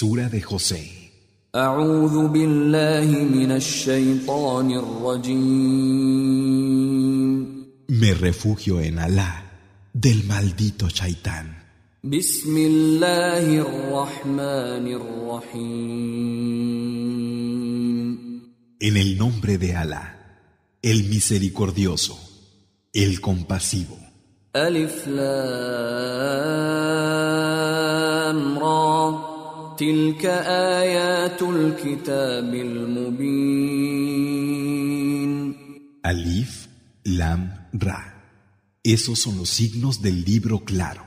Sura de José. Me refugio en Alá del maldito Shaitán. En el nombre de Alá, el misericordioso, el compasivo. تلك آيات الكتاب المبين Alif, Lam, Ra. Esos son los signos del libro claro.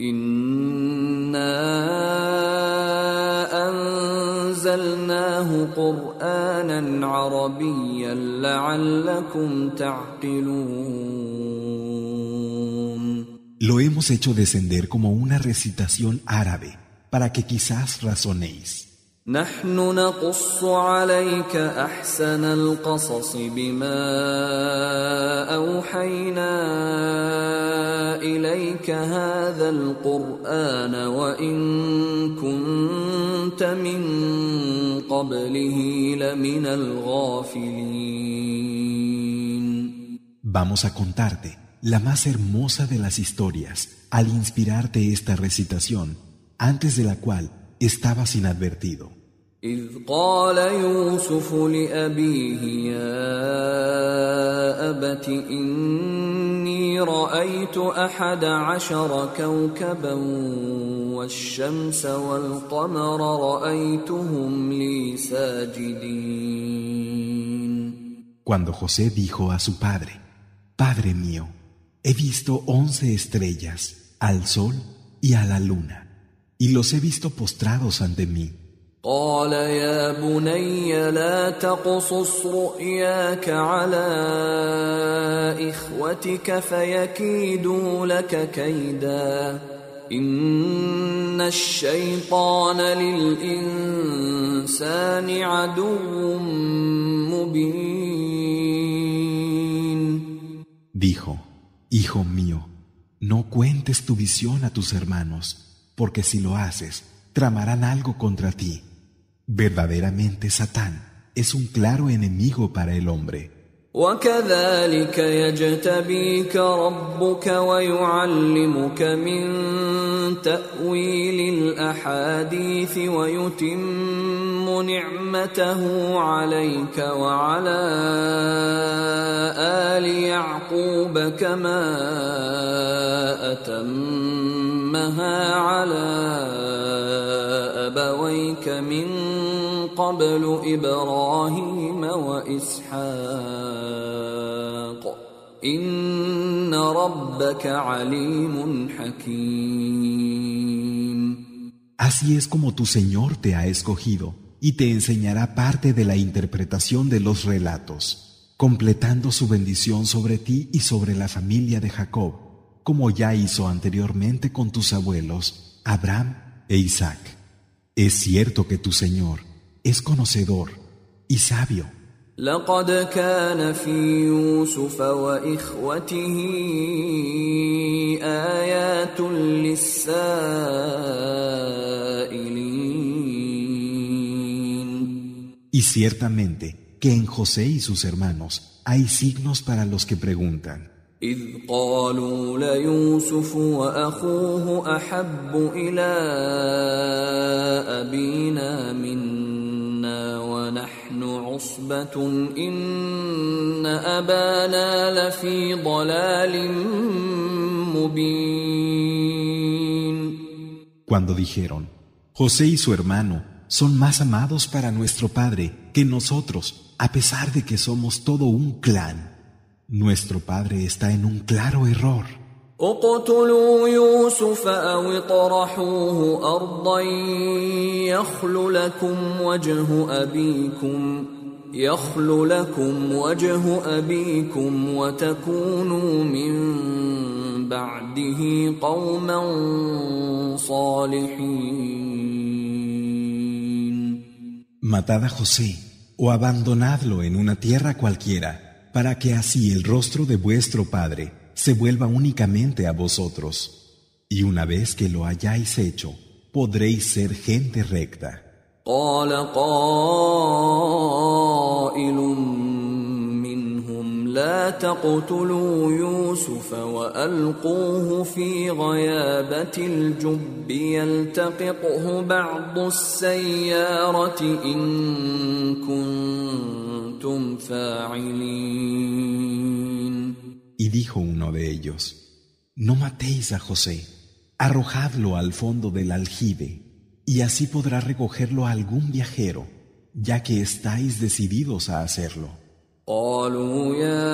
إنا أنزلناه قرآنا عربيا لعلكم تعقلون Lo hemos hecho descender como una recitación árabe para que quizás razonéis. نحن نقص عليك أحسن القصص بما أوحينا إليك هذا القرآن وإن كنت من قبله لمن الغافلين Vamos a contarte la más hermosa de las historias al inspirarte esta recitación, antes de la cual estabas inadvertido. إذ قال يوسف لأبيه يا أبت إني رأيت أحد عشر كوكبا والشمس والقمر رأيتهم لي ساجدين Cuando José dijo a su padre, Padre mío, he visto once estrellas, al sol y a la luna, y los he visto postrados ante mí. قال يا بني لا تقصص رؤياك على اخوتك فيكيدوا لك كيدا ان الشيطان للانسان عدو مبين Dijo, Hijo mío, no cuentes tu visión a tus hermanos, porque si lo haces, tramarán algo contra ti. Verdaderamente Satán es un claro enemigo para el hombre. وكذلك يجتبيك ربك ويعلمك من تأويل الأحاديث ويتم نعمته عليك وعلى آل يعقوب كما أتمها على أبويك من قبل إبراهيم وإسحاق إن ربك عليم حكيم Así es como tu Señor te ha escogido y te enseñará parte de la interpretación de los relatos, completando su bendición sobre ti y sobre la familia de Jacob, como ya hizo anteriormente con tus abuelos, Abraham e Isaac. Es cierto que tu Señor es conocedor y sabio. لقد كان في يوسف واخوته ايات للسائلين Y ciertamente que en José y sus hermanos hay signos para los que preguntan. اذ قالوا ليوسف واخوه احب الى ابينا منا ونحن عصبه ان ابانا لفي ضلال مبين Cuando dijeron, José y su hermano son más amados para nuestro padre que nosotros, a pesar de que somos todo un clan. Nuestro padre está en un claro error. اقتلوا يوسف او اطرحوه ارضا يخل لكم وجه ابيكم يخل لكم وجه ابيكم وتكونوا من بعده قوما صالحين Matad a José o abandonadlo en una tierra cualquiera, para que así el rostro de vuestro padre se vuelva únicamente a vosotros. Y una vez que lo hayáis hecho, podréis ser gente recta. قال قائل منهم لا تقتلوا يوسف والقوه في غيابه الجب يلتقطه بعض السياره ان كنتم فاعلين Y dijo uno de ellos, No matéis a José, arrojadlo al fondo del aljibe, y así podrá recogerlo algún viajero, ya que estáis decididos a hacerlo. قالوا يا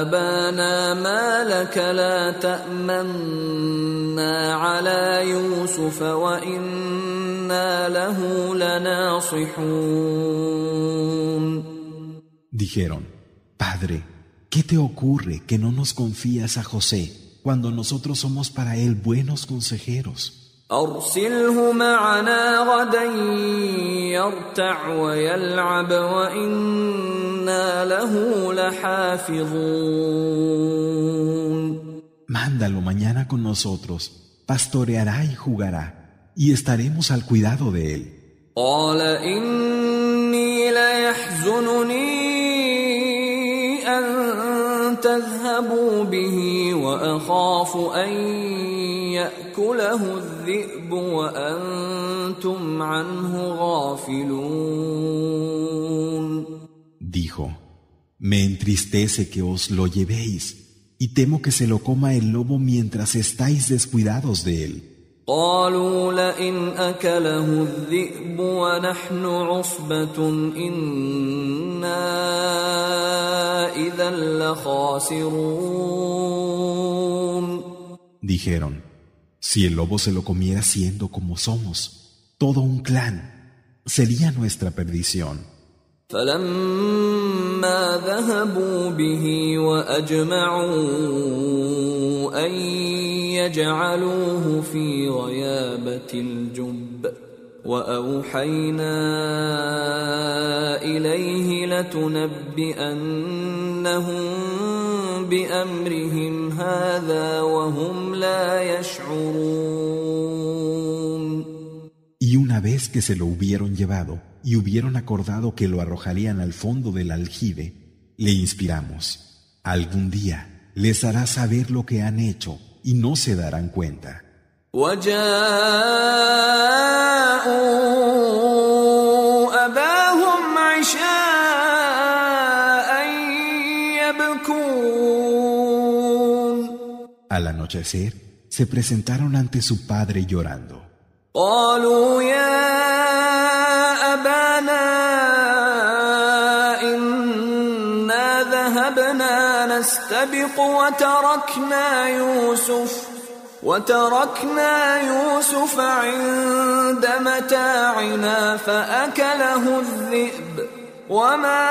أبانا ما لك لا تأمنا على يوسف وإنا له لناصحون Dijeron, Padre, ¿qué te ocurre que no nos confías a José cuando nosotros somos para él buenos consejeros? أرسله معنا غدا يرتع ويلعب وإنا له لحافظون Mándalo mañana con nosotros, pastoreará y jugará, y estaremos al cuidado de él. قال إني ليحزنني أن تذهبوا به وأخاف أن يأكله الذئب وأنتم عنه غافلون Dijo, me entristece que os lo llevéis, y temo que se lo coma el lobo mientras estáis descuidados de él. قالوا لئن أكله الذئب ونحن عصبة إنا إذا لخاسرون Dijeron, si el lobo se lo comiera siendo como somos, todo un clan, sería nuestra perdición. فلما ذهبوا به واجمعوا ان يجعلوه في غيابه الجب واوحينا اليه لتنبئنهم بامرهم هذا وهم لا يشعرون Y una vez que se lo hubieron llevado y hubieron acordado que lo arrojarían al fondo del aljibe, le inspiramos, algún día les hará saber lo que han hecho y no se darán cuenta. Al anochecer, se presentaron ante su padre llorando. قالوا يا أبانا إنا ذهبنا نستبق وتركنا يوسف وتركنا يوسف عند متاعنا فأكله الذئب. وما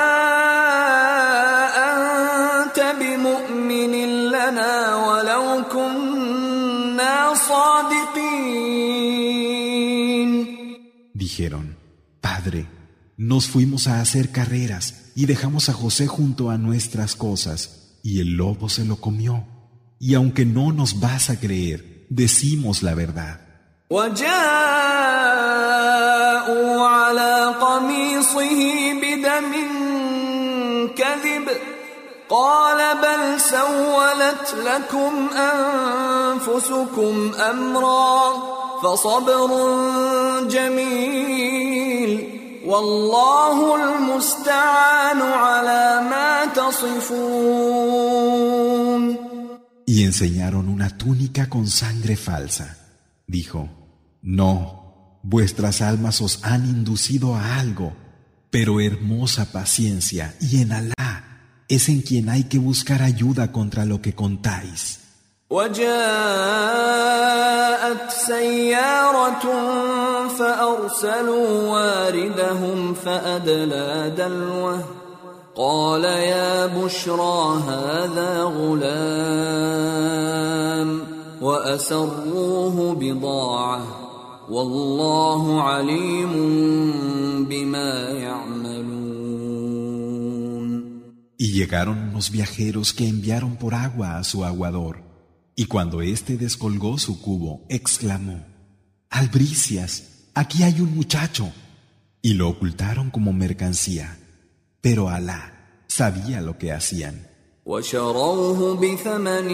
nos fuimos a hacer carreras y dejamos a José junto a nuestras cosas, y el lobo se lo comió. Y aunque no nos vas a creer, decimos la verdad. وجاءوا على قميصه بدم كذب قال بل سولت لكم انفسكم امرا فصبر جميل والله المستعان على ما تصفون Y enseñaron una túnica con sangre falsa. Dijo, No, vuestras almas os han inducido a algo, pero hermosa paciencia y en Alá es en quien hay que buscar ayuda contra lo que contáis. وجاءت سيارة فأرسلوا واردهم فأدلى دلوه قال يا بشرى هذا غلام وأسروه بضاعة والله عليم بما يعملون Y llegaron unos viajeros que enviaron por agua a su aguador. Y cuando éste descolgó su cubo, exclamó, Albricias, aquí hay un muchacho. Y lo ocultaron como mercancía. Pero Alá sabía lo que hacían. وشروه بثمن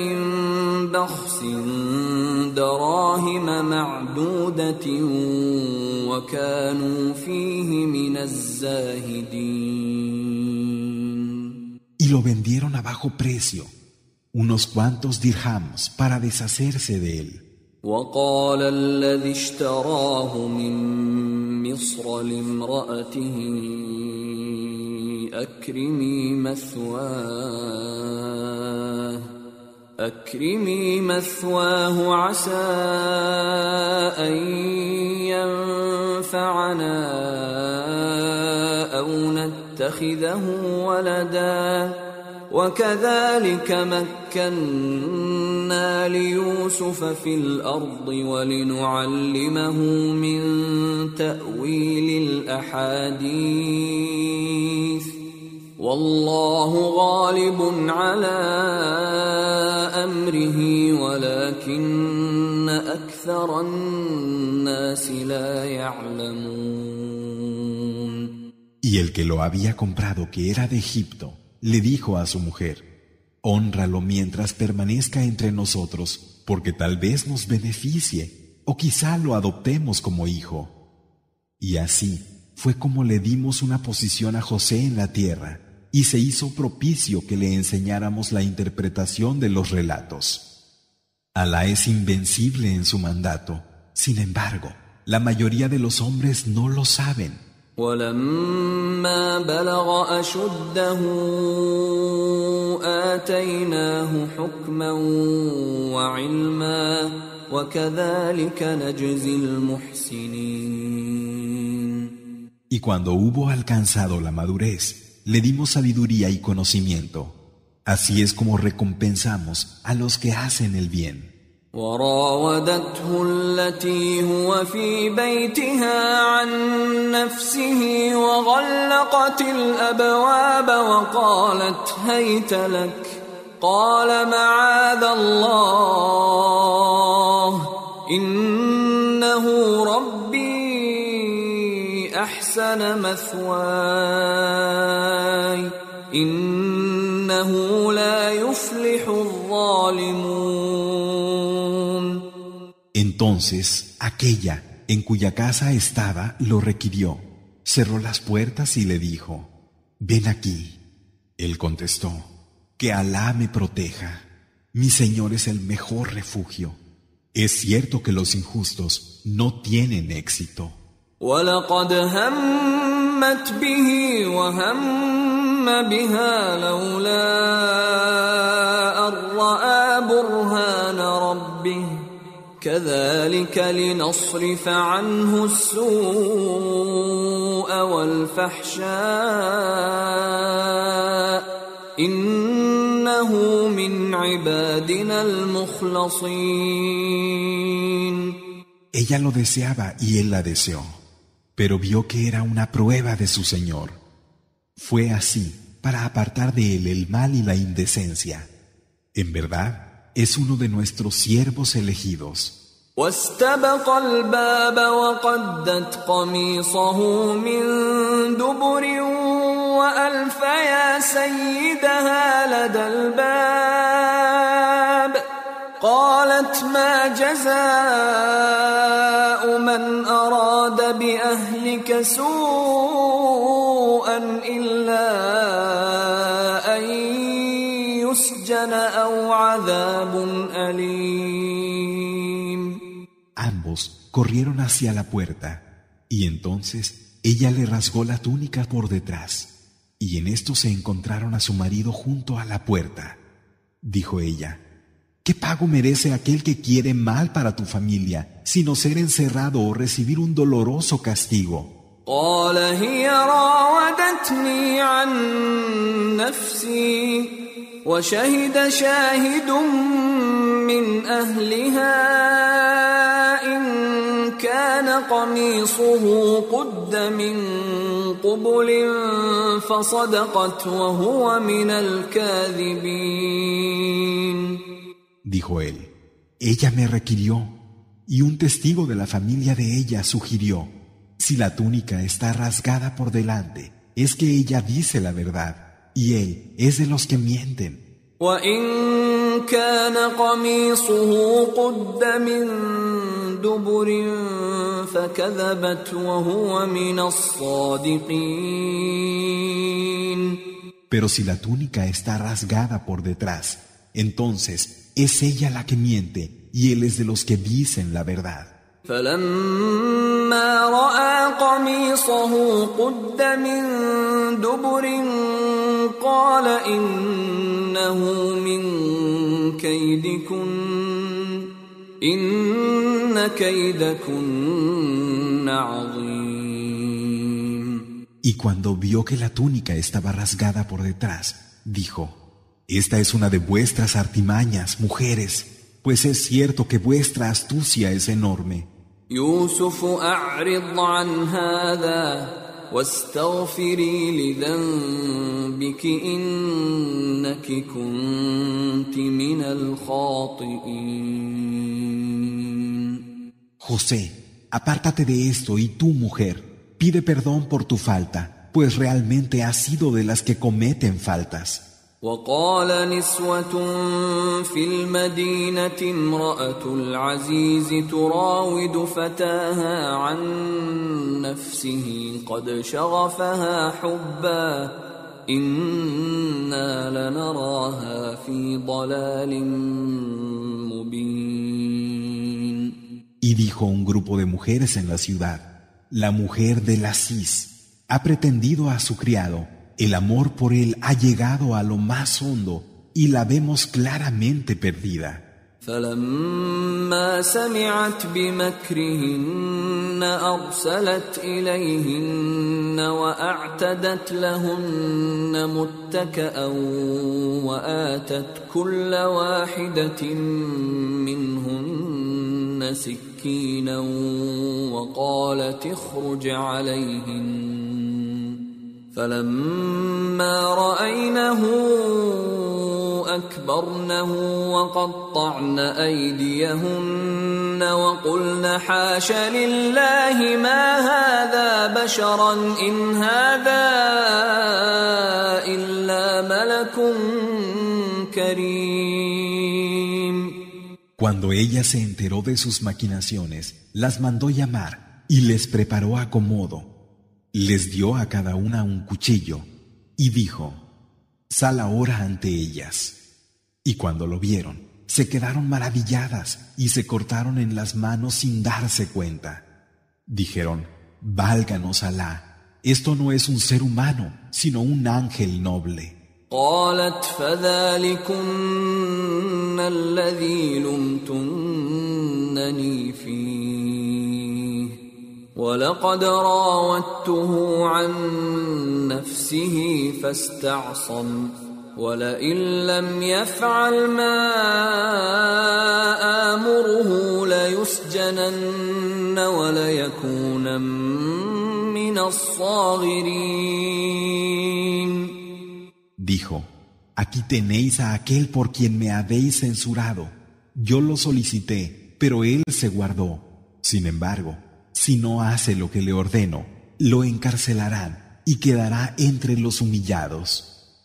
بخس دراهم معدودة وكانوا فيه من الزاهدين Y lo vendieron a bajo precio, unos cuantos dirhams para deshacerse de él. وقال الذي اشتراه من مصر لامرأته أكرمي مثواه أكرمي مثواه عسى أن ينفعنا أو نتخذه ولدا. وكذلك مكنا ليوسف في الأرض ولنعلمه من تأويل الأحاديث. والله غالب على أمره ولكن أكثر الناس لا يعلمون. Y el que lo había comprado, que era de Egipto, le dijo a su mujer, Honralo mientras permanezca entre nosotros, porque tal vez nos beneficie, o quizá lo adoptemos como hijo. Y así fue como le dimos una posición a José en la tierra, y se hizo propicio que le enseñáramos la interpretación de los relatos. Alá es invencible en su mandato, sin embargo, la mayoría de los hombres no lo saben. ولما بلغ أشده آتيناه حكما وعلما وكذلك نجزي المحسنين Y cuando hubo alcanzado la madurez, le dimos sabiduría y conocimiento. Así es como recompensamos a los que hacen el bien. وراودته التي هو في بيتها عن نفسه وغلقت الأبواب وقالت هيت لك قال معاذ الله إنه ربي أحسن مثواي إنه لا يفلح الظالمون. Entonces aquella en cuya casa estaba lo requirió, cerró las puertas y le dijo, Ven aquí. Él contestó, Que Alá me proteja. Mi Señor es el mejor refugio. Es cierto que los injustos no tienen éxito. ولقد همت به وهم بها لولا أن رأى برهان ربه كذلك لنصرف عنه السوء والفحشاء إنه من عبادنا المخلصين Ella lo deseaba y él la deseó, pero vio que era una prueba de su Señor. Fue así para apartar de él el mal y la indecencia. En verdad, es uno de nuestros siervos elegidos. واستبق الباب وقدت قميصه من دبر وألف يا سيدها لدى الباب قالت ما جزاء من أراد بأهلك سوءا يسجن او عذاب اليم Ambos corrieron hacia la puerta, y entonces ella le rasgó la túnica por detrás, y en esto se encontraron a su marido junto a la puerta. Dijo ella, ¿qué pago merece aquel que quiere mal para tu familia, sino ser encerrado o recibir un doloroso castigo? قال هي راودتني عن نفسي وشهد شاهد من اهلها ان كان قميصه قد من قبل فصدقت وهو من الكاذبين Dijo él, ella me requirió, Y un testigo de la familia de ella sugirió, si la túnica está rasgada por delante, es que ella dice la verdad, y él es de los que mienten. Pero si la túnica está rasgada por detrás, entonces es ella la que miente y él es de los que dicen la verdad. Y cuando vio que la túnica estaba rasgada por detrás, dijo, Esta es una de vuestras artimañas, mujeres, pues es cierto que vuestra astucia es enorme. José, apártate de esto y tú, mujer, Pide perdón por tu falta, pues realmente has sido de las que cometen faltas. وقال نسوة في المدينة امرأة العزيز تراود فتاها عن نفسه قد شغفها حبا إنا لنراها في ضلال مبين. Y dijo un grupo de mujeres en la ciudad la mujer de la Cis ha pretendido a su criado, el amor por él ha llegado a lo más hondo y la vemos claramente perdida. فلما سمعت بمكرهن أرسلت إليهن وأعتدت لهن متكأ وآتت كل واحدة منهن سكرا مسكينا وقالت اخرج عليهن فلما رأينه أكبرنه وقطعن أيديهن وقلن حاش لله ما هذا بشرا إن هذا إلا ملك كريم Cuando ella se enteró de sus maquinaciones, las mandó llamar y les preparó acomodo. Les dio a cada una un cuchillo y dijo, Sal ahora ante ellas. Y cuando lo vieron, se quedaron maravilladas y se cortaron en las manos sin darse cuenta. Dijeron, Válganos Alá, esto no es un ser humano, sino un ángel noble. ولقد راودته عن نفسه فاستعصم ولئن لم يفعل ما آمره ليسجنن وليكون من الصاغرين Dijo, aquí tenéis a aquel por quien me habéis censurado. Yo lo solicité, pero él se guardó. Sin embargo, si no hace lo que le ordeno, lo encarcelarán y quedará entre los humillados.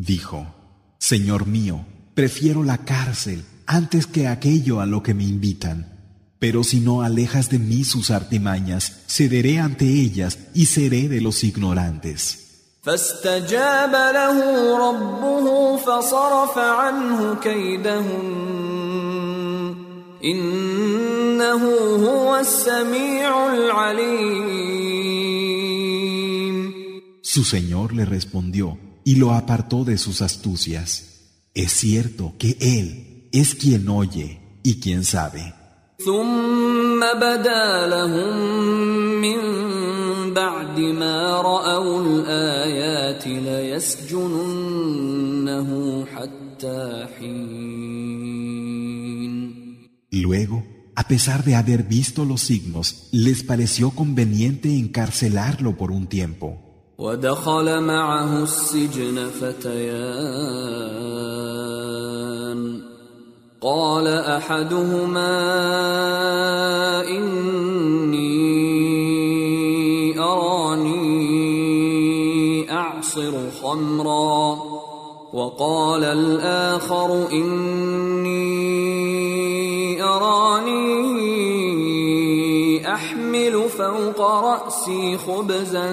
Dijo, Señor mío, prefiero la cárcel antes que aquello a lo que me invitan. Pero si no alejas de mí sus artimañas, cederé ante ellas y seré de los ignorantes. فاستجاب له ربه فصرف عنه كيدهن إنه هو السميع العليم Su Señor le respondió y lo apartó de sus astucias. Es cierto que Él es quien oye y quien sabe. ثم بدا لهم من بعد ما رأوا الآيات ليسجننه حتى حين Luego, a pesar de haber visto los signos, les pareció conveniente encarcelarlo por un tiempo. ودخل معه السجن فتيان. قال أحدهما إني أراني أعصر خمرا. وقال الآخر إني فوق راسي خبزا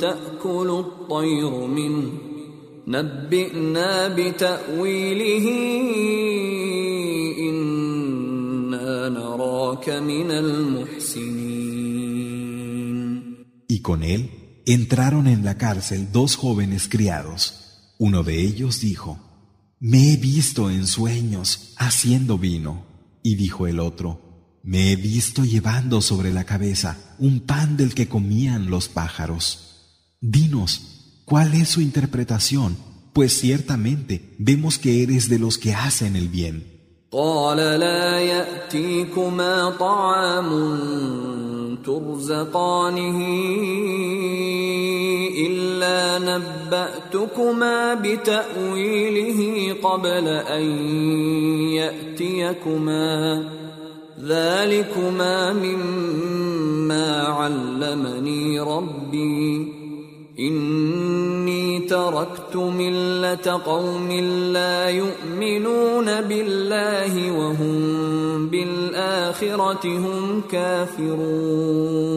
تاكل الطير منه نبئنا بتاويله انا نراك من المحسنين Y con él entraron en la cárcel dos jóvenes criados. Uno de ellos dijo, Me he visto en sueños haciendo vino. Y dijo el otro, Me he visto llevando sobre la cabeza un pan del que comían los pájaros. Dinos, ¿cuál es su interpretación? Pues ciertamente vemos que eres de los que hacen el bien. قال لا ياتيكما طعام ترزقانه الا نباتكما بتاويله قبل ان ياتيكما ذلكما مما علمني ربي اني تركت مله قوم لا يؤمنون بالله وهم بالاخره هم كافرون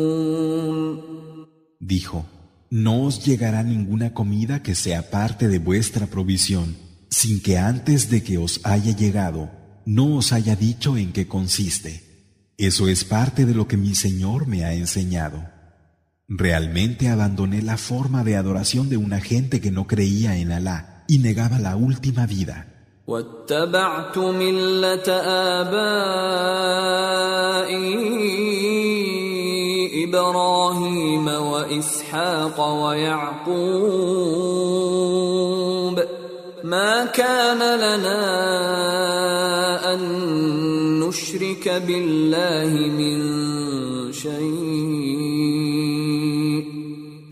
Dijo, no os llegará ninguna comida que sea parte de vuestra provisión, sin que antes de que os haya llegado, no os haya dicho en qué consiste. Eso es parte de lo que mi Señor me ha enseñado. Realmente abandoné la forma de adoración de una gente que no creía en Alá y negaba la última vida. واتبعت مله ابائي ابراهيم واسحاق ويعقوب ما كان لنا ان نشرك بالله من شيء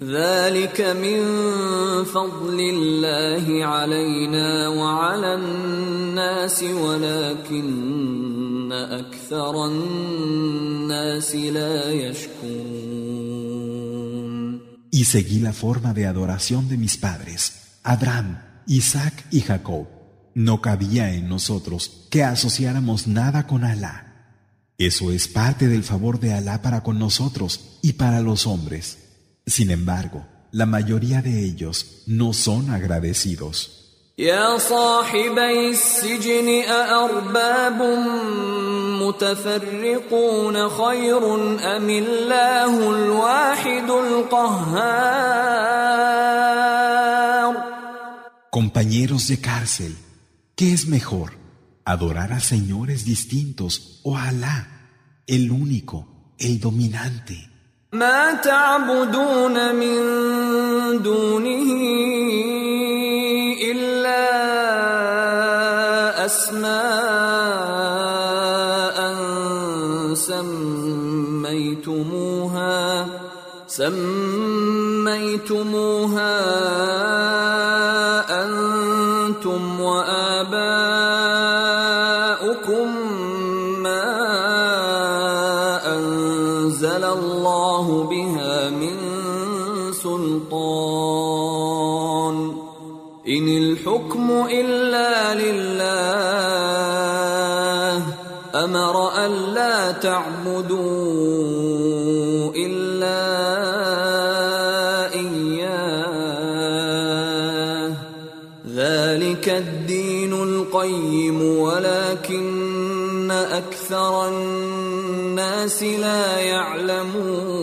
ذلك من فضل الله علينا وعلى الناس ولكن أكثر الناس لا يشكرون Y seguí la forma de adoración de mis padres, Abraham, Isaac y Jacob. No cabía en nosotros que asociáramos nada con Alá. Eso es parte del favor de Alá para con nosotros y para los hombres. Sin embargo, la mayoría de ellos no son agradecidos. يا صاحبي السجن أأرباب متفرقون خير أم الله الواحد القهار Compañeros de cárcel, ¿qué es mejor? ¿Adorar a señores distintos o a Alá, el único, el dominante? ما تعبدون من دونه إلا أسماء سميتموها سميتموها ألا تعبدوا إلا إياه ذلك الدين القيم ولكن أكثر الناس لا يعلمون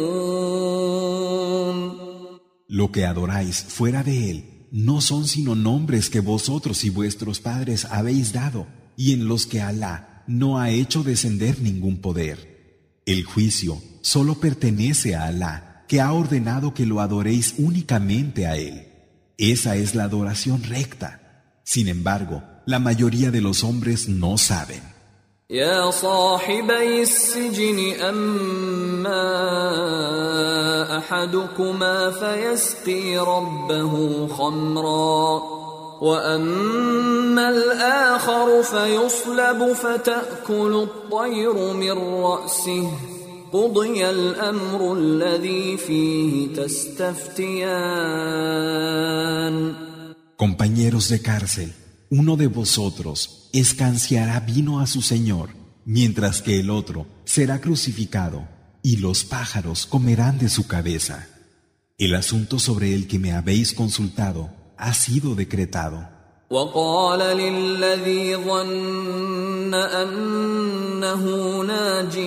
Lo que adoráis fuera de él no son sino nombres que vosotros y vuestros padres habéis dado y en los que Alá no ha hecho descender ningún poder. El juicio solo pertenece a Alá, que ha ordenado que lo adoréis únicamente a Él. Esa es la adoración recta. Sin embargo, la mayoría de los hombres no saben. يا صاحبي السجن أما أحدكما فيسقي ربه خمرا وأما الآخر فيصلب فتأكل الطير من رأسه قضي الأمر الذي فيه تستفتيان Compañeros de cárcel, uno de vosotros escanciará vino a su Señor, mientras que el otro será crucificado, y los pájaros comerán de su cabeza. El asunto sobre el que me habéis consultado ha sido decretado. وقال للذي ظن أنه ناج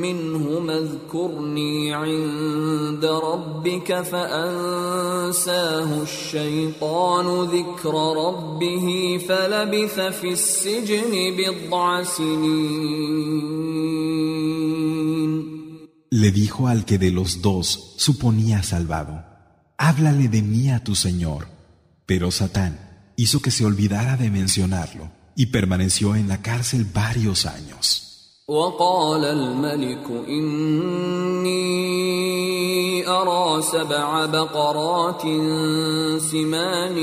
منهما اذكرني عند ربك فأنساه الشيطان ذكر ربه فلبث في السجن بضع سنين Le dijo al que de los dos suponía salvado, háblale de mí a tu Señor. Pero Satán hizo que se olvidara de mencionarlo y permaneció en la cárcel varios años. وقال الملك إني أرى سبع بقرات سمان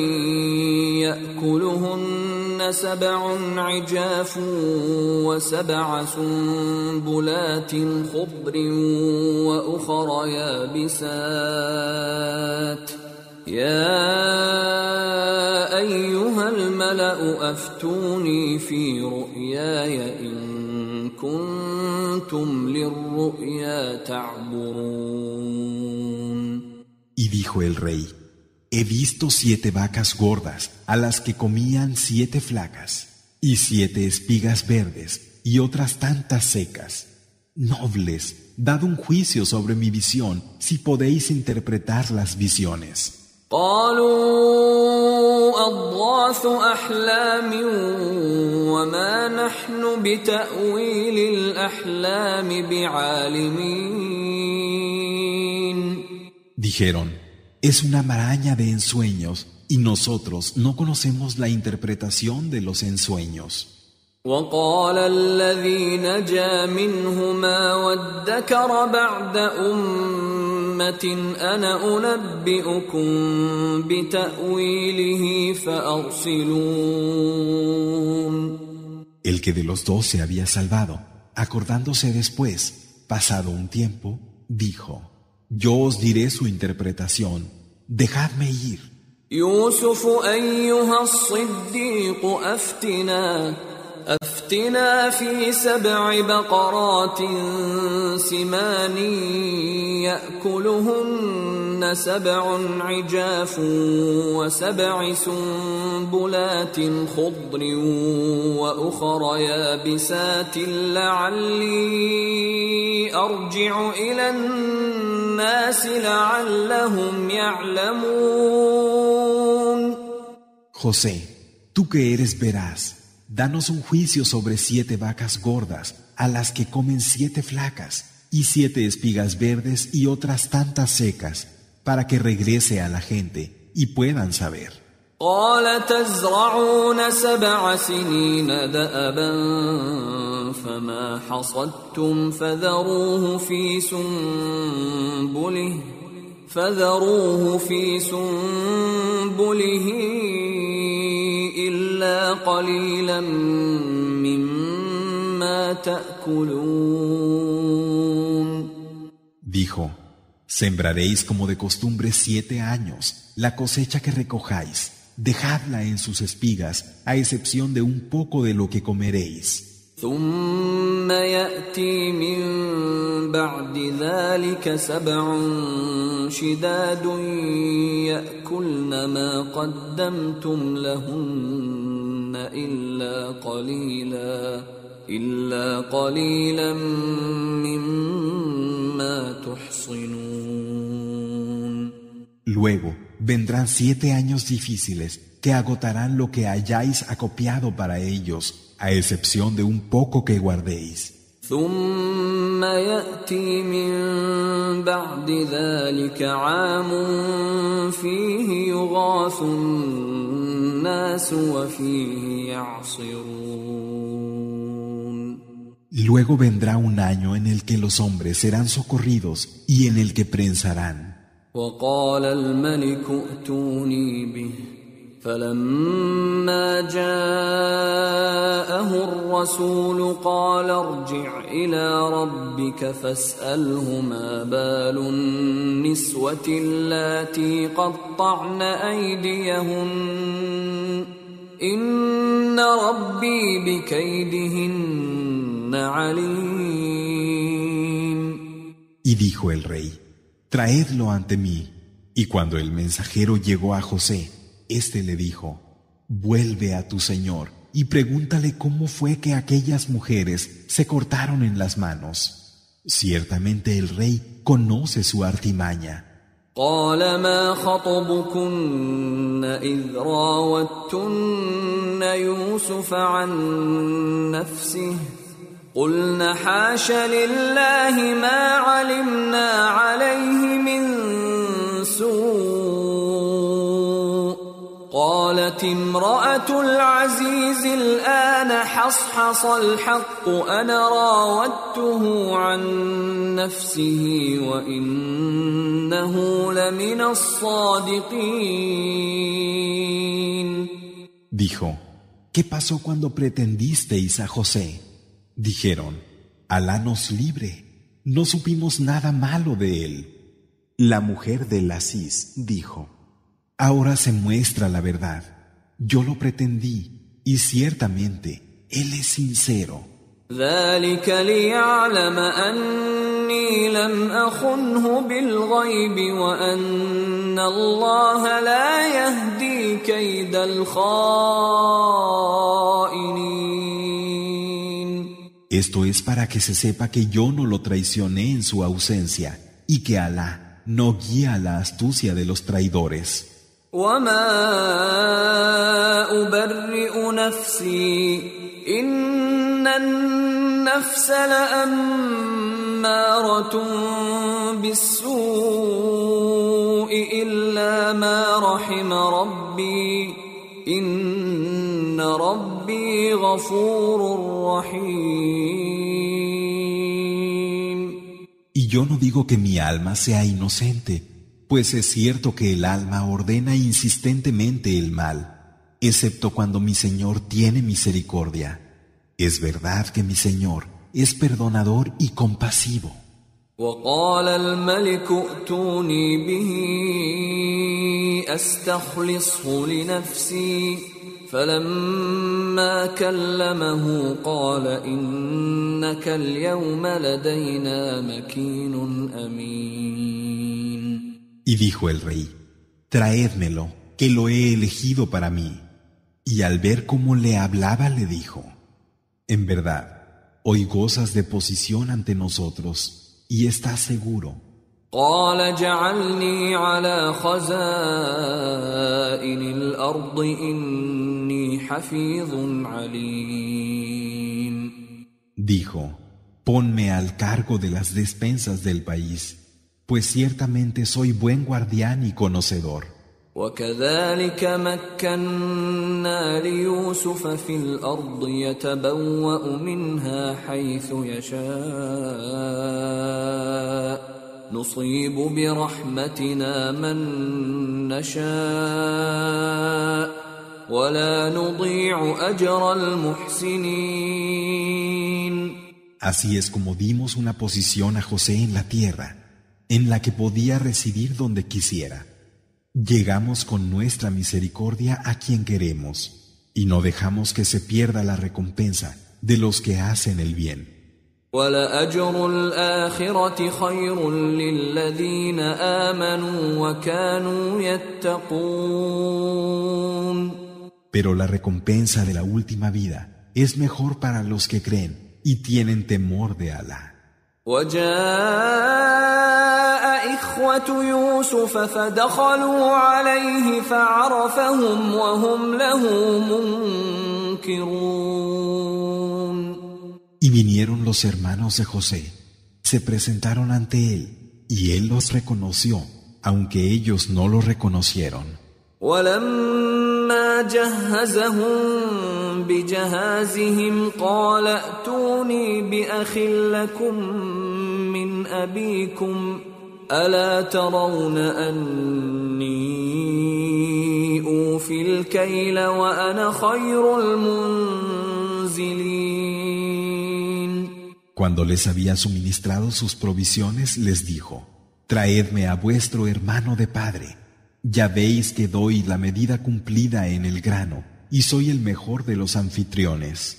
يأكلهن سبع عجاف وسبع سنبلات خضر وأخر يابسات. يا أيها الملأ أفتوني في رؤياي إن كنتم للرؤيا تعبرون. Y dijo el rey, He visto siete vacas gordas a las que comían siete flacas, y siete espigas verdes y otras tantas secas. Nobles, dad un juicio sobre mi visión si podéis interpretar las visiones. Dijeron, es una maraña de ensueños y nosotros no conocemos la interpretación de los ensueños. وقال الذي نجا منهما وادكر بعد أمة أنا أنبئكم بتأويله فأرسلون El que de los dos se había salvado, acordándose después, pasado un tiempo, dijo, yo os diré su interpretación, dejadme ir. أفتنا في سبع بقرات سمان يأكلهن سبع عجاف وسبع سنبلات خضر وأخر يابسات لعلي أرجع إلى الناس لعلهم يعلمون. José, tú que eres veraz, danos un juicio sobre siete vacas gordas, a las que comen siete flacas, y siete espigas verdes y otras tantas secas, para que regrese a la gente y puedan saber. قال تزرعون سبع سنين دأبا فما حصدتم فذروه في سنبله فذروه في سنبله إلا قليلا مما تأكلون Dijo, sembraréis como de costumbre siete años, la cosecha que recojáis, dejadla en sus espigas, a excepción de un poco de lo que comeréis. ثم يأتي من بعد ذلك سبع شداد يأكلن ما قدمتم لهن إلا قليلا إلا قليلا مما تحصنون Luego vendrán siete años difíciles que agotarán lo que hayáis acopiado para ellos, a excepción de un poco que guardéis. ثم ياتي من بعد ذلك عام فيه يغاث الناس وفيه يعصرون Luego vendrá un año en el que los hombres serán socorridos y en el que prensarán. وقال الملك ائتوني به فلما جاءه الرسول قال ارجع إلى ربك فاسأله ما بال النسوة اللاتي قطعن أيديهن إن ربي بكيدهن عليم Y dijo el rey, traedlo ante mí. Y cuando el mensajero llegó a José, éste le dijo, vuelve a tu señor y pregúntale cómo fue que aquellas mujeres se cortaron en las manos. Ciertamente el rey conoce su artimaña. قال ما خطبكن إذ راوتن يوسف عن نفسه قلن حاش لله ما علمنا عليه من سوء قالت امرأة العزيز الآن حصحص الحق أنا راودته عن نفسه وإنه لمن الصادقين Dijo, ¿qué pasó cuando pretendisteis a José? Dijeron, Alá nos libre, no supimos nada malo de él. La mujer del Asís dijo, Ahora se muestra la verdad. Yo lo pretendí y ciertamente él es sincero. ذلك ليعلم أني لم أخنه بالغيب وأن الله لا يهدي كيد الخائنين Esto es para que se sepa que yo no lo traicioné en su ausencia y que Alá no guía la astucia de los traidores. وما أبرئ نفسي إن النفس لأمارة بالسوء إلا ما رحم ربي إن ربي غفور رحيم. Y yo no digo que mi alma sea inocente, pues es cierto que el alma ordena insistentemente el mal, excepto cuando mi Señor tiene misericordia. Es verdad que mi Señor es perdonador y compasivo. وقال الملك ائتوني به استخلصه لنفسي فلما كلمه قال انك اليوم لدينا مكين امين Y dijo el rey, traédmelo, que lo he elegido para mí. Y al ver cómo le hablaba, le dijo, en verdad, hoy gozas de posición ante nosotros y estás seguro. قال اجعلني على خزائن الارض اني حفيظ عليم Dijo, ponme al cargo de las despensas del país, pues ciertamente soy buen guardián y conocedor. وكذلك مكنا ليوسف في الارض يتبوا منها حيث يشاء نصيب برحمتنا من نشاء ولا نضيع اجر المحسنين Así es como dimos una posición a José en la tierra, en la que podía residir donde quisiera. Llegamos con nuestra misericordia a quien queremos, y no dejamos que se pierda la recompensa de los que hacen el bien. Pero la recompensa de la última vida es mejor para los que creen y tienen temor de Alá. وجاء إخوة يوسف فدخلوا عليه فعرفهم وهم له منكرون Y vinieron los hermanos de José, se presentaron ante él, y él los reconoció, aunque ellos no lo reconocieron. ولما جهزهم بجهازهم قال ائتوني باخ لكم من ابيكم الا ترون اني اوفي الكيل وانا خير المنزلين Cuando les había suministrado sus provisiones, les dijo, Traedme a vuestro hermano de padre. ya veis que doy la medida cumplida en el grano y soy el mejor de los anfitriones.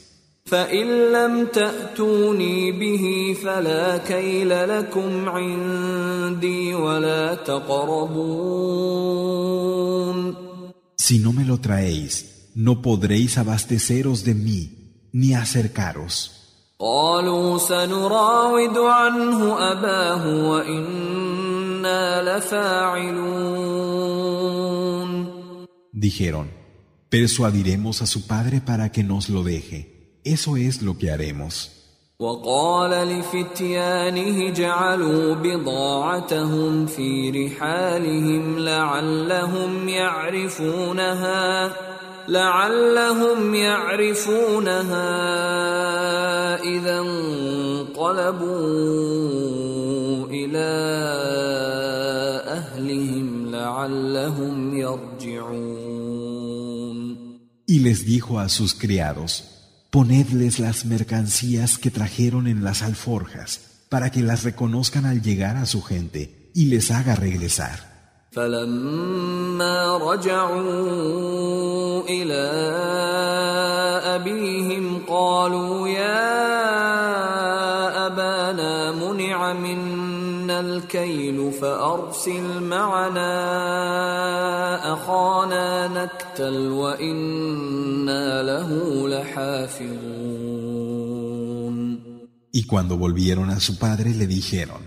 Si no me lo traéis, no podréis abasteceros de mí ni acercaros. Dijeron, persuadiremos a su padre para que nos lo deje. Eso es lo que haremos. وقال لفتيانه جعلوا بضاعتهم في رحالهم لعلهم يعرفونها لعلهم يعرفونها إذا انقلبوا إلى Y les dijo a sus criados, ponedles las mercancías que trajeron en las alforjas, para que las reconozcan al llegar a su gente y les haga regresar. الكيل فأرسل معنا أخانا نكتل وإنا له لحافظون Y cuando volvieron a su padre le dijeron,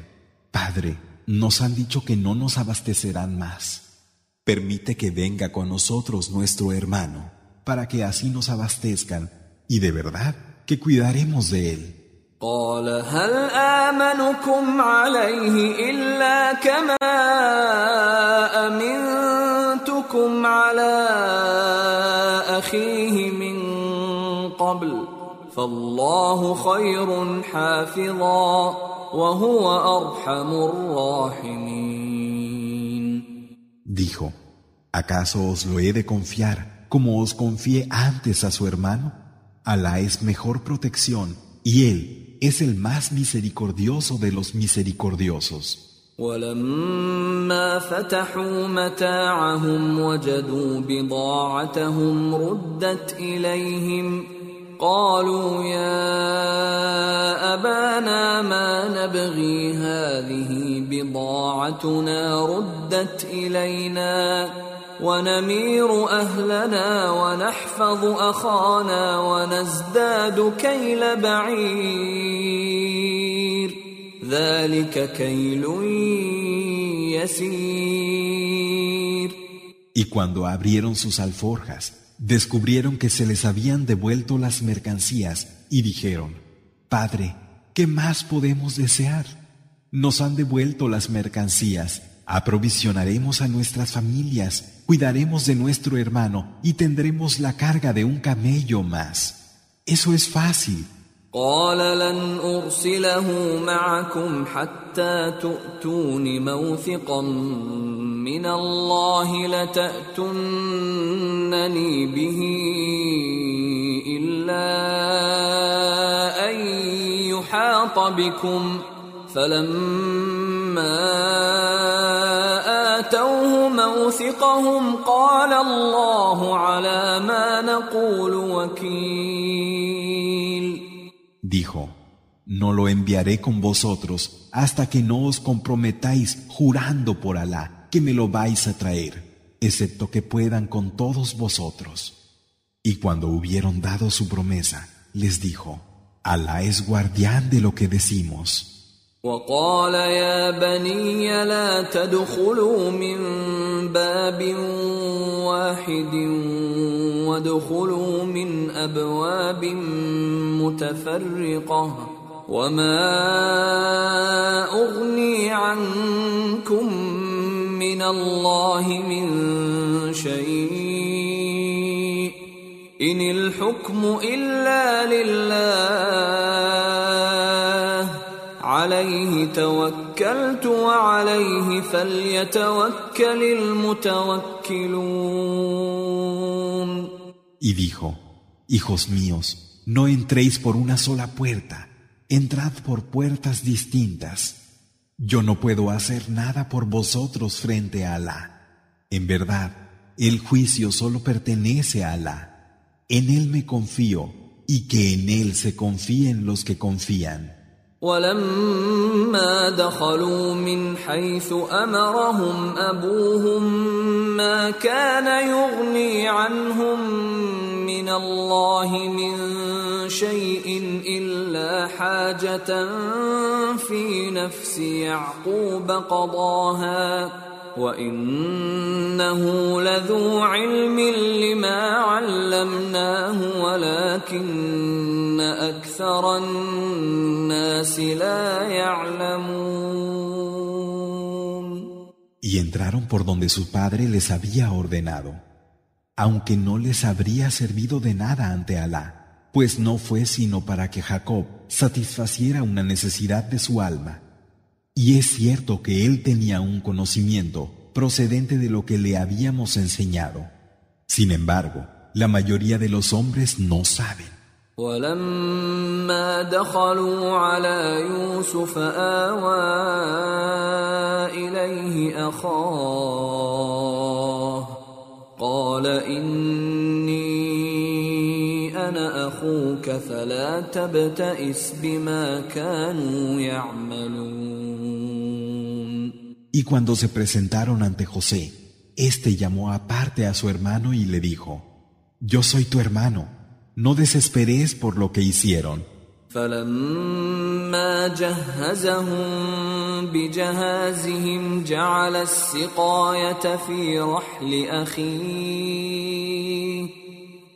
Padre, nos han dicho que no nos abastecerán más. Permite que venga con nosotros nuestro hermano, para que así nos abastezcan, y de verdad que cuidaremos de él. قال هل آمنكم عليه إلا كما أمنتكم على أخيه من قبل فالله خير حافظا وهو أرحم الراحمين Dijo, ¿acaso os lo he de confiar como os confié antes a su hermano? Alá es mejor protección y él es el más misericordioso de los misericordiosos. ولما فتحوا متاعهم وجدوا بضاعتهم ردت إليهم قالوا يا أبانا ما نبغي هذه بضاعتنا ردت إلينا ونمير أهلنا ونحفظ أخانا ونزداد كيل بعير ذلك كيل يسير Y cuando abrieron sus alforjas, descubrieron que se les habían devuelto las mercancías y dijeron, Padre, ¿qué más podemos desear? Nos han devuelto las mercancías Aprovisionaremos a nuestras familias, cuidaremos de nuestro hermano y tendremos la carga de un camello más. Eso es fácil. قال لن أرسله معكم حتى تؤتون موثقا من الله لتأتونني به إلا أن يحاط بكم فلما Dijo, no lo enviaré con vosotros hasta que no os comprometáis jurando por Alá que me lo vais a traer, excepto que puedan con todos vosotros. Y cuando hubieron dado su promesa, les dijo, Alá es guardián de lo que decimos. وقال يا بني لا تدخلوا من باب واحد وادخلوا من أبواب متفرقة وما أغني عنكم من الله من شيء إن الحكم إلا لله عليه توكلت وعليه فليتوكل المتوكلون Y dijo, Hijos míos, no entréis por una sola puerta, entrad por puertas distintas. Yo no puedo hacer nada por vosotros frente a Alá. En verdad, el juicio solo pertenece a Alá. En Él me confío y que en Él se confíen los que confían. ولما دخلوا من حيث أمرهم أبوهم ما كان يغني عنهم من الله من شيء إلا حاجة في نفس يعقوب قضاها وإنه لذو علم لما علمناه ولكن اكثر الناس لا يعلمون Y entraron por donde su padre les había ordenado, aunque no les habría servido de nada ante Alá, pues no fue sino para que Jacob satisfaciera una necesidad de su alma. Y es cierto que él tenía un conocimiento procedente de lo que le habíamos enseñado. Sin embargo, la mayoría de los hombres no saben. ولما دخلوا على يوسف آوى إليه أخاه قال إني أنا أخوك فلا تبتئس بما كانوا يعملون Y cuando se presentaron ante José, éste llamó aparte a su hermano y le dijo, Yo soy tu hermano, No desesperes por lo que hicieron. فلما جهزهم بجهازهم جعل السقاية في رحل أخيه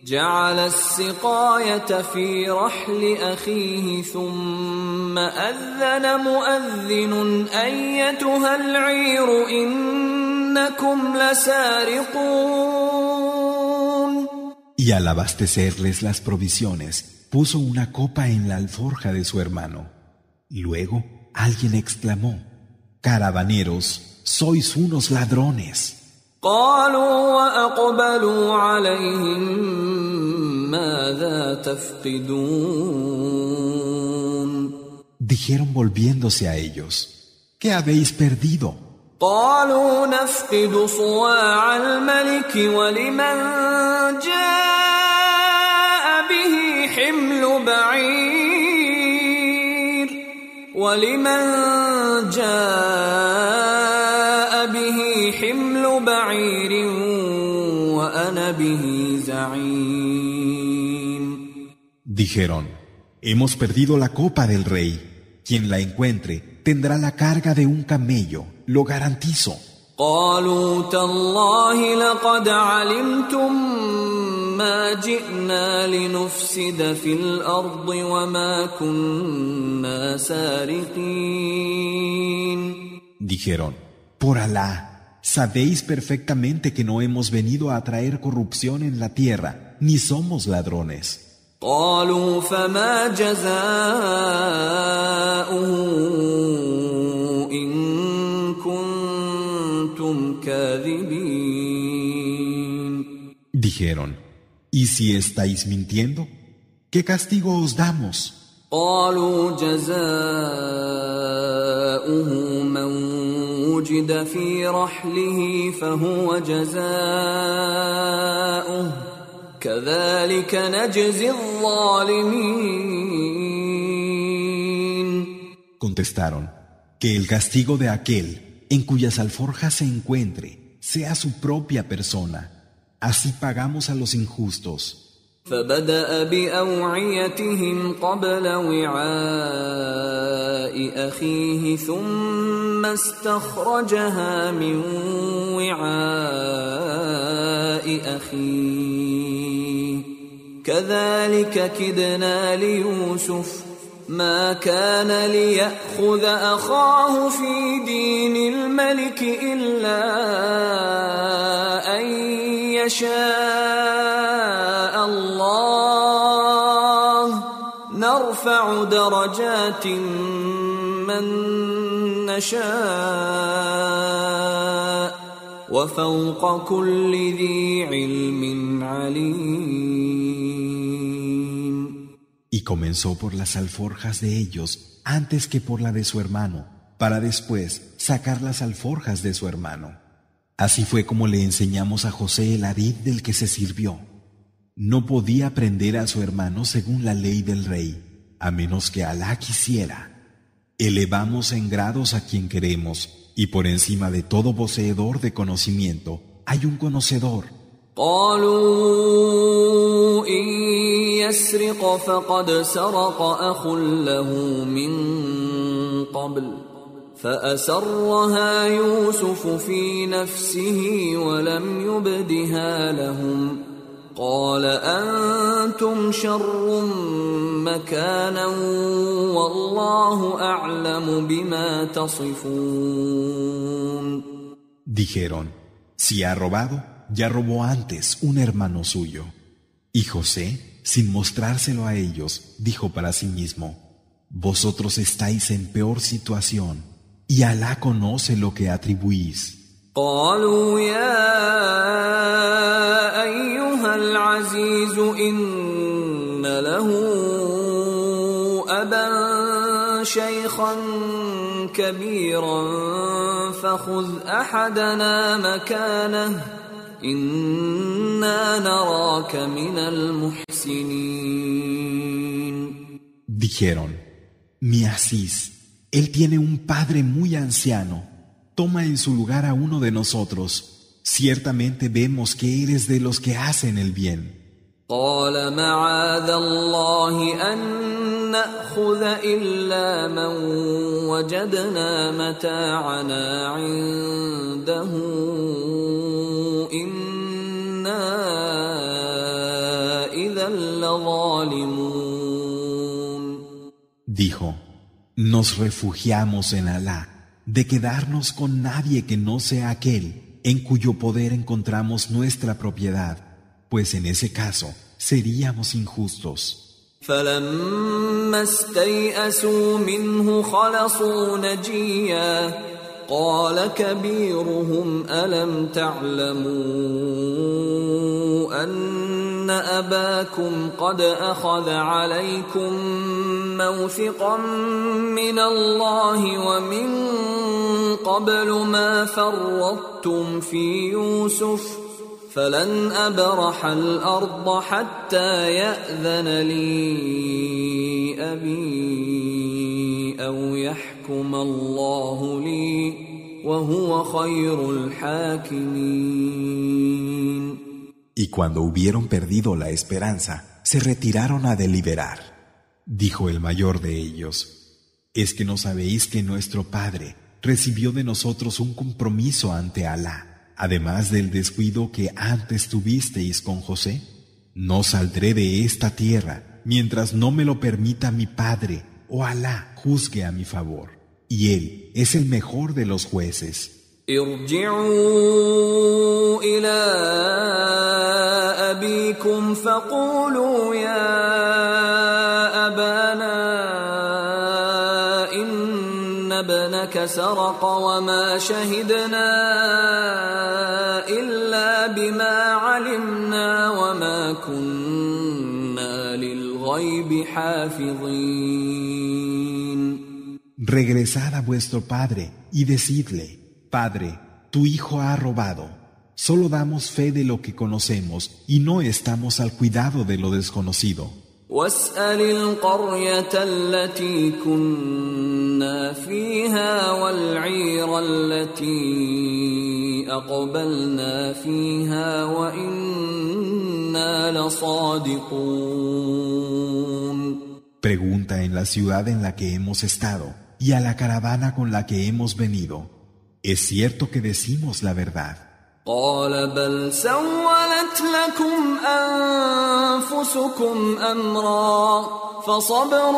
جعل السقاية في رحل أخيه ثم أذن مؤذن أيتها العير إنكم لسارقون Y al abastecerles las provisiones, puso una copa en la alforja de su hermano. Luego alguien exclamó, Caravaneros, sois unos ladrones. Dijeron volviéndose a ellos, ¿qué habéis perdido? قالوا نفقد صواع الملك ولمن جاء به حمل بعير ولمن جاء به حمل بعير وأنا به زعيم Dijeron, hemos perdido la copa del rey. Quien la encuentre tendrá la carga de un camello, lo garantizo. قالوا تالله لقد علمتم ما جئنا لنفسد في الارض وما كنا سارقين Dijeron, por Alá, sabéis perfectamente que no hemos venido a traer corrupción en la tierra, ni somos ladrones. قالوا فما جزاؤه إن كنتم كاذبين Dijeron, ¿y si estáis mintiendo? ¿Qué castigo os damos? قالوا جزاؤه من وجد في رحله فهو جزاؤه Contestaron, que el castigo de aquel en cuyas alforjas se encuentre sea su propia persona. Así pagamos a los injustos. فبدأ بأوعيتهم قبل وعاء أخيه ثم استخرجها من وعاء أخيه كذلك كدنا ليوسف. ما كان ليأخذ أخاه في دين الملك إلا أن يشاء الله. نرفع درجات من نشاء وفوق كل ذي علم عليم. Y comenzó por las alforjas de ellos antes que por la de su hermano, para después sacar las alforjas de su hermano. Así fue como le enseñamos a José el arid del que se sirvió. No podía prender a su hermano según la ley del rey, a menos que Alá quisiera. Elevamos en grados a quien queremos, y por encima de todo poseedor de conocimiento hay un conocedor. يسرق فقد سرق أخ له من قبل فأسرها يوسف في نفسه ولم يبدها لهم قال أنتم شر مكانا والله أعلم بما تصفون Dijeron, si ha robado, ya robó antes un hermano suyo. Y José, sin mostrárselo a ellos, dijo para sí mismo, Vosotros estáis en peor situación, y Alá conoce lo que atribuís. قالوا يا أيها العزيز إن له أبا شيخا كبيرا فخذ أحدنا مكانه إنا نراك من المحسنين Dijeron, Mi Asís, él tiene un padre muy anciano, toma en su lugar a uno de nosotros, ciertamente vemos que eres de los que hacen el bien. قال معاذ الله أن نأخذ إلا من وجدنا متاعنا عنده Dijo, nos refugiamos en Alá, de quedarnos con nadie que no sea aquel en cuyo poder encontramos nuestra propiedad, pues en ese caso seríamos injustos. فلما استيئسوا منه خلصوا نجيا قال كبيرهم الم تعلموا ان اباكم قد اخذ عليكم موثقا من الله ومن قبل ما فرطتم في يوسف فلن ابرح الأرض حتى ياذن لي ابي أو يحكم الله لي وهو خير الحاكمين Y cuando hubieron perdido la esperanza, se retiraron a deliberar. Dijo el mayor de ellos, ¿es que no sabéis que nuestro Padre recibió de nosotros un compromiso ante Alá, además del descuido que antes tuvisteis con José? No saldré de esta tierra mientras no me lo permita mi Padre o Alá juzgue a mi favor. Y Él es el mejor de los jueces. ارجعوا إلى أبيكم فقولوا يا أبانا إن ابنك سرق وما شهدنا إلا بما علمنا وما كنا للغيب حافظين. Regresad a vuestro padre y decidle, Padre, tu hijo ha robado. Solo damos fe de lo que conocemos y no estamos al cuidado de lo desconocido. واسأل القرية التي كنا فيها والعير التي أقبلنا فيها وإنا Pregunta en la ciudad en la que hemos estado y a la caravana con la que hemos venido. ¿Es cierto que decimos la verdad? قال بل سولت لكم انفسكم امرا فصبر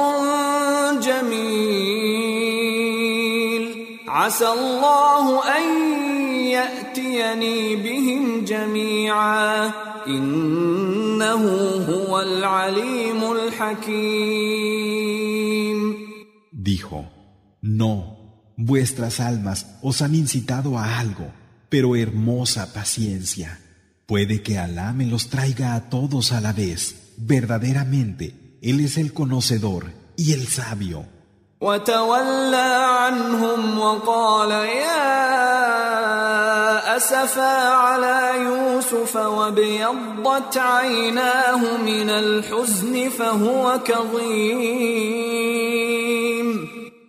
جميل عسى الله ان ياتيني بهم جميعا انه هو العليم الحكيم Dijo, no, vuestras almas os han incitado a algo pero hermosa paciencia. Puede que Alá me los traiga a todos a la vez. Verdaderamente, Él es el conocedor y el sabio.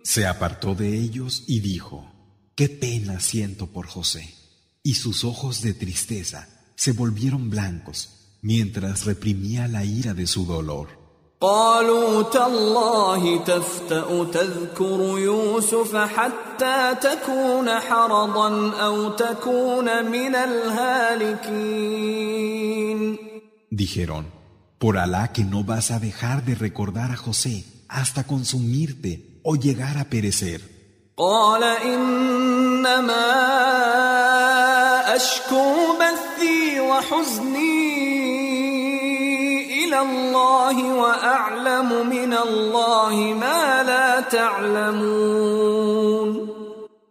Se apartó de ellos y dijo, Qué pena siento por José y sus ojos de tristeza se volvieron blancos mientras reprimía la ira de su dolor. قالوا تالله تفتأ تذكر يوسف حتى تكون حرضا أو تكون من الهالكين Dijeron, por Alá que no vas a dejar de recordar a José hasta consumirte o llegar a perecer. قال إنما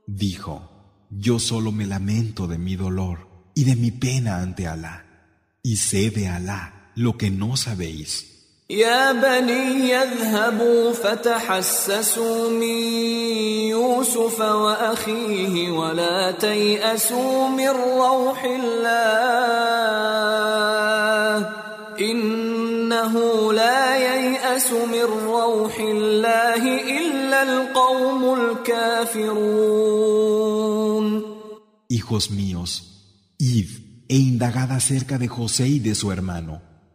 Dijo, yo solo me lamento de mi dolor y de mi pena ante Alá, y sé de Alá lo que no sabéis. يا بني يذهبوا فتحسسوا من يوسف وأخيه ولا تيأسوا من روح الله إنه لا ييأس من روح الله إلا القوم الكافرون. Hijos míos, id e indagad acerca de José y de su hermano.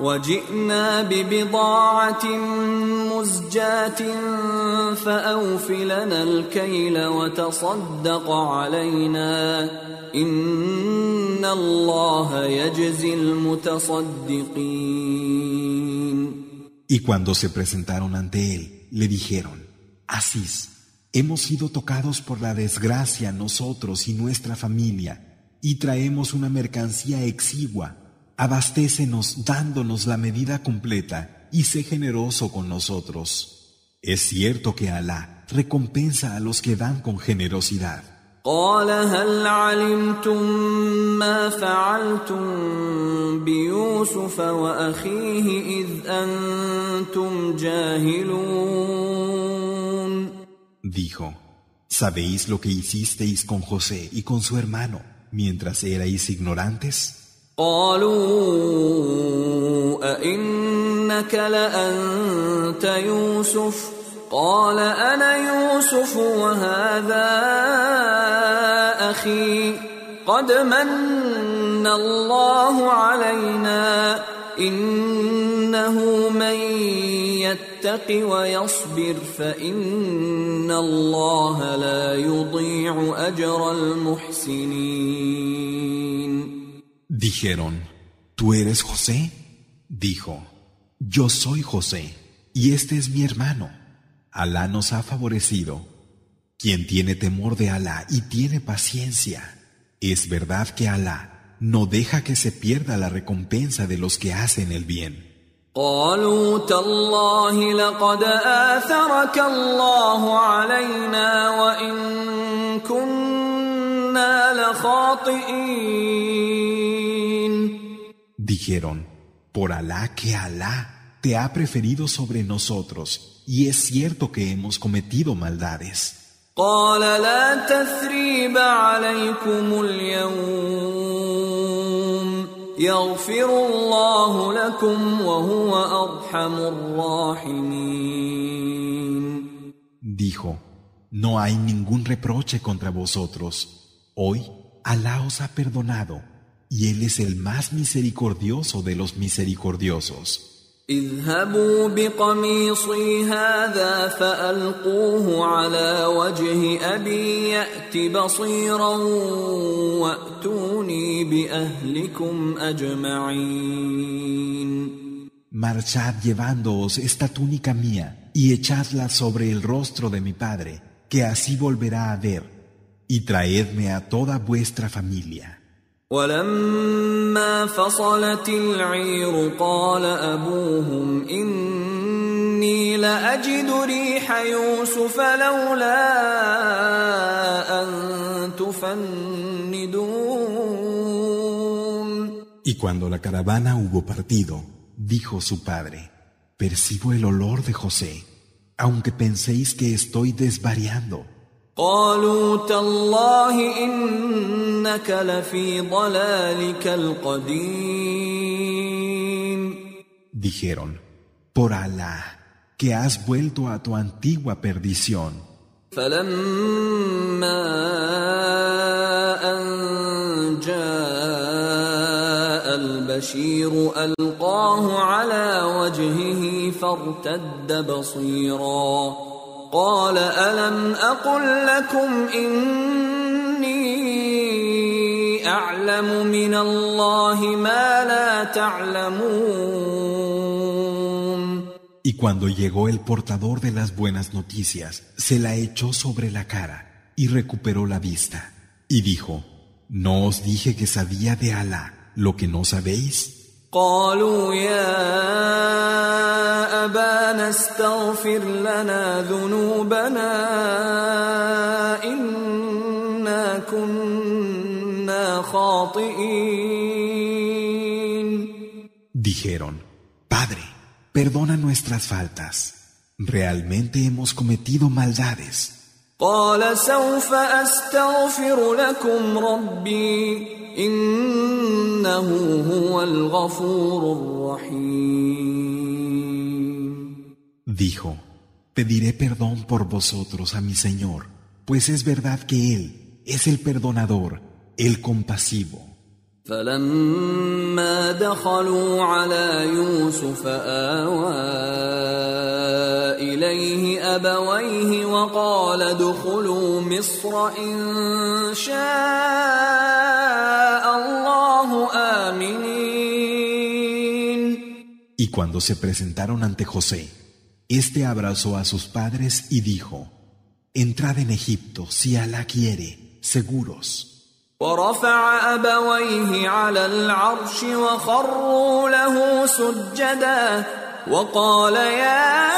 وجئنا ببضاعة مزجاة فأوف لنا الكيل وتصدق علينا إن الله يجزي المتصدقين Y cuando se presentaron ante él, le dijeron, Asís, hemos sido tocados por la desgracia nosotros y nuestra familia, y traemos una mercancía exigua abastécenos dándonos la medida completa y sé generoso con nosotros. Es cierto que Alá recompensa a los que dan con generosidad. Dijo, ¿sabéis lo que hicisteis con José y con su hermano mientras erais ignorantes? قالوا أئنك لأنت يوسف؟ قال أنا يوسف وهذا أخي. قد من الله علينا إنه من يتق ويصبر فإن الله لا يضيع أجر المحسنين. Dijeron, ¿tú eres José? Dijo, yo soy José, y este es mi hermano. Alá nos ha favorecido. Quien tiene temor de Alá y tiene paciencia, es verdad que Alá no deja que se pierda la recompensa de los que hacen el bien. Dijeron, por Alá que Alá te ha preferido sobre nosotros, y es cierto que hemos cometido maldades. قال لا تثريب عليكم اليوم يغفر الله لكم وهو ارحم الراحمين Dijo, no hay ningún reproche contra vosotros. Hoy Alá os ha perdonado y Él es el más misericordioso de los misericordiosos. اذهبوا بقميصي هذا فألقوه على وجه أبي يأت بصيرا وأتوني بأهلكم أجمعين Marchad llevándoos esta túnica mía y echadla sobre el rostro de mi padre, que así volverá a ver, y traedme a toda vuestra familia. ولما فصلت العير قال أبوهم إني لأجد ريح يوسف لولا أن تفندون Y cuando la caravana hubo partido, dijo su padre, percibo el olor de José, aunque penséis que estoy desvariando. قالوا تالله إنك لفي ضلالك القديم Dijeron, por Alá, que has vuelto a tu antigua perdición. فلما أن جاء البشير ألقاه على وجهه فارتد بصيرا قال ألم أقل لكم إني أعلم من الله ما لا تعلمون Y cuando llegó el portador de las buenas noticias, se la echó sobre la cara y recuperó la vista. Y dijo, ¿no os dije que sabía de Alá lo que no sabéis? قالوا يا أبانا استغفر لنا ذنوبنا إنا كنا خاطئين Dijeron, Padre, perdona nuestras faltas. Realmente hemos cometido maldades. قال سوف أستغفر لكم ربي إنه هو الغفور الرحيم Dijo, pediré perdón por vosotros a mi Señor, pues es verdad que Él es el perdonador, el compasivo. فلما دخلوا على يوسف آوى إليه أبويه وقال ادخلوا مصر إن شاء الله آمنين Y cuando se presentaron ante José, éste abrazó a sus padres y dijo, Entrad en Egipto si Alá quiere, seguros. ورفع أبويه على العرش وخروا له سجدا وقال يا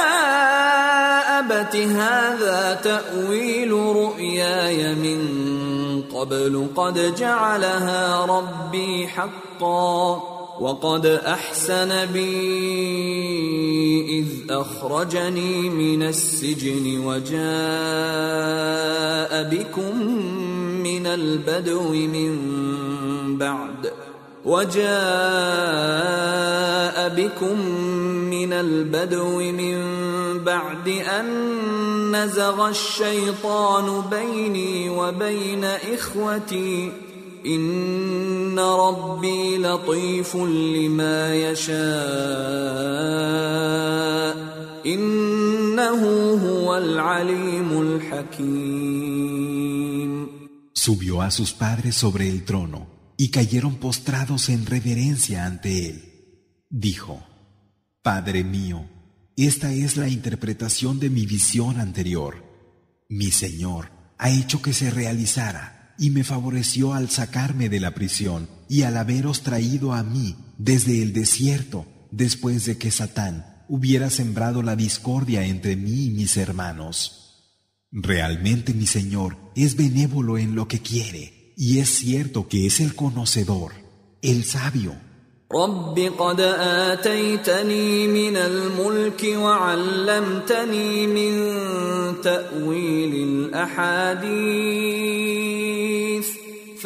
أبت هذا تأويل رؤياي من قبل قد جعلها ربي حقا وقد أحسن بي إذ أخرجني من السجن وجاء بكم من البدو من بعد وجاء بكم من البدو من بعد أن نزغ الشيطان بيني وبين إخوتي إن ربي لطيف لما يشاء إنه هو العليم الحكيم Subió a sus padres sobre el trono y cayeron postrados en reverencia ante él. Dijo, Padre mío, esta es la interpretación de mi visión anterior. Mi Señor ha hecho que se realizara y me favoreció al sacarme de la prisión y al haberos traído a mí desde el desierto después de que Satán hubiera sembrado la discordia entre mí y mis hermanos. Realmente mi Señor es benévolo en lo que quiere, y es cierto que es el conocedor, el sabio. رب قد آتيتني من الملك وعلمتني من تأويل الأحاديث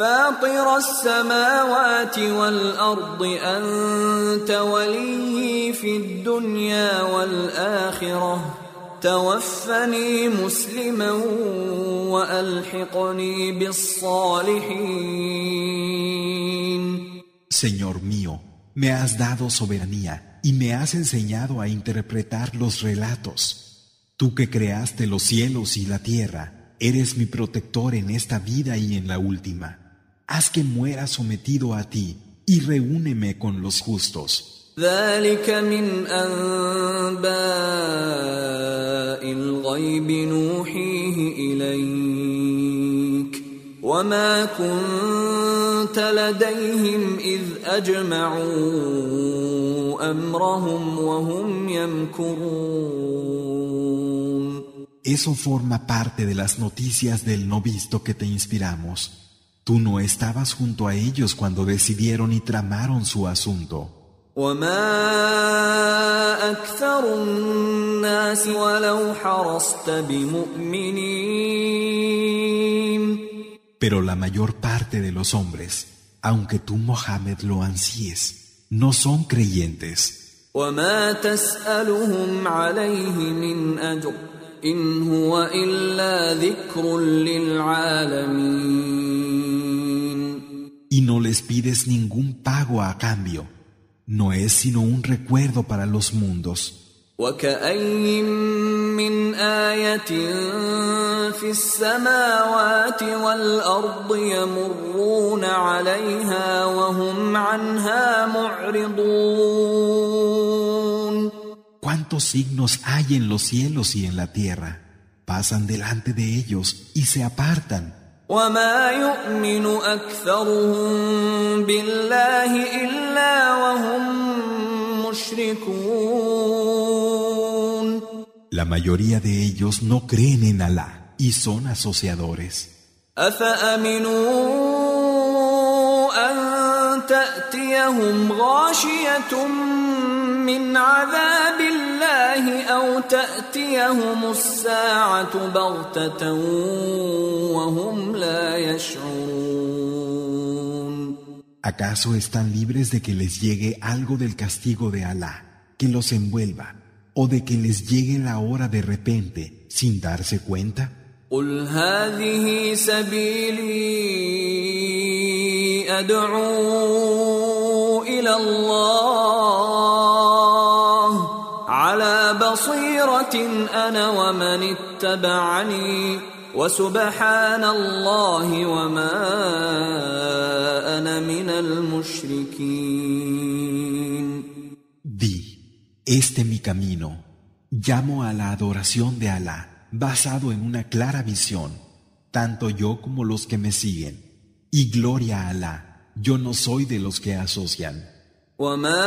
فاطر السماوات والأرض أنت ولي في الدنيا والآخرة توفني مسلما وألحقني بالصالحين Señor mío, Me has dado soberanía y me has enseñado a interpretar los relatos. Tú que creaste los cielos y la tierra, eres mi protector en esta vida y en la última. Haz que muera sometido a ti y reúneme con los justos. Eso forma parte de las noticias del no visto que te inspiramos. Tú no estabas junto a ellos cuando decidieron y tramaron su asunto. Pero la mayor parte de los hombres, aunque tú Mohammed lo ansíes, no son creyentes. Y no les pides ningún pago a cambio. No es sino un recuerdo para los mundos. وكأي من آية في السماوات والأرض يمرون عليها وهم عنها معرضون ¿Cuántos signos hay en los cielos y en la tierra? Pasan delante de ellos y se apartan. وما يؤمن أكثرهم بالله إلا وهم مشركون La mayoría de ellos no creen en Alá y son asociadores. أفأمنوا أن تأتيهم غاشية من عذاب الله أو تأتيهم الساعة بغتة وهم لا يشعرون ¿Acaso están libres de que les llegue algo del castigo de Alá, que los envuelva, o de que les llegue la hora de repente sin darse cuenta? قل هذه سبيلي أدعو إلى الله على بصيرة أنا ومن اتبعني وسبحان الله وما أنا من المشركين Di, este mi camino, llamo a la adoración de Alá, basado en una clara visión, tanto yo como los que me siguen. Y gloria a Alá, yo no soy de los que asocian. وما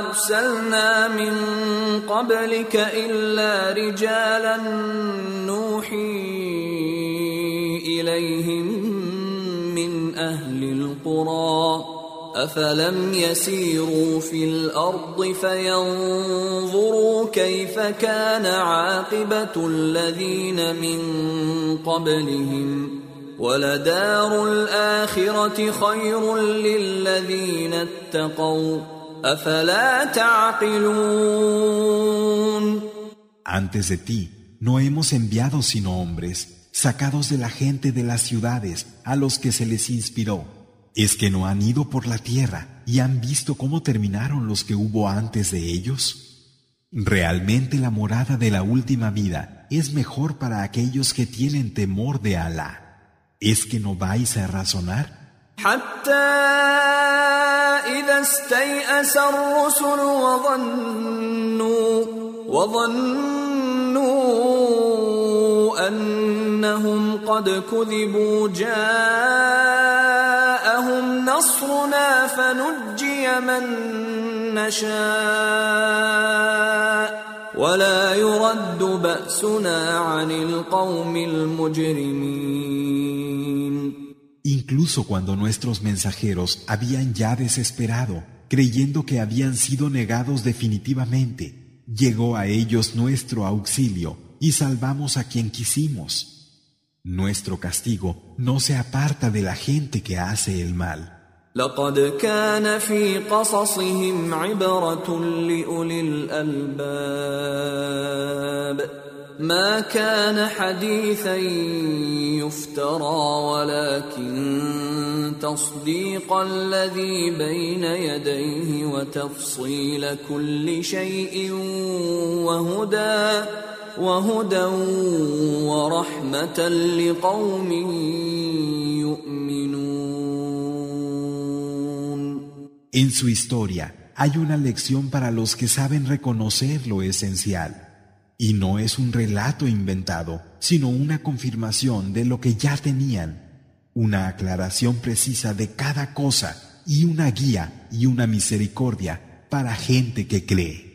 أرسلنا من قبلك إلا رجالا نوحي إليهم من أهل القرى أفلم يسيروا في الأرض فينظروا كيف كان عاقبة الذين من قبلهم ولدار الآخرة خير للذين اتقوا أفلا تعقلون Antes de ti, no hemos enviado sino hombres, sacados de la gente de las ciudades, a los que se les inspiró. ¿Es que no han ido por la tierra y han visto cómo terminaron los que hubo antes de ellos? Realmente la morada de la última vida es mejor para aquellos que tienen temor de Alá. ¿Es que no vais a razonar? حتى إذا استيأس الرسل وظنوا وظنوا أنهم قد كذبوا جاءهم نصرنا فنجي من نشاء ولا يرد بأسنا عن القوم المجرمين incluso cuando nuestros mensajeros habían ya desesperado, creyendo que habían sido negados definitivamente, llegó a ellos nuestro auxilio y salvamos a quien quisimos. Nuestro castigo no se aparta de la gente que hace el mal. لقد كان في قصصهم عبرة لأولي الألباب. ما كان حديثا يفترى ولكن تصديق الذي بين يديه وتفصيل كل شيء وهدى وهدى ورحمة لقوم En su historia hay una lección para los que saben reconocer lo esencial. Y no es un relato inventado, sino una confirmación de lo que ya tenían, una aclaración precisa de cada cosa y una guía y una misericordia para gente que cree.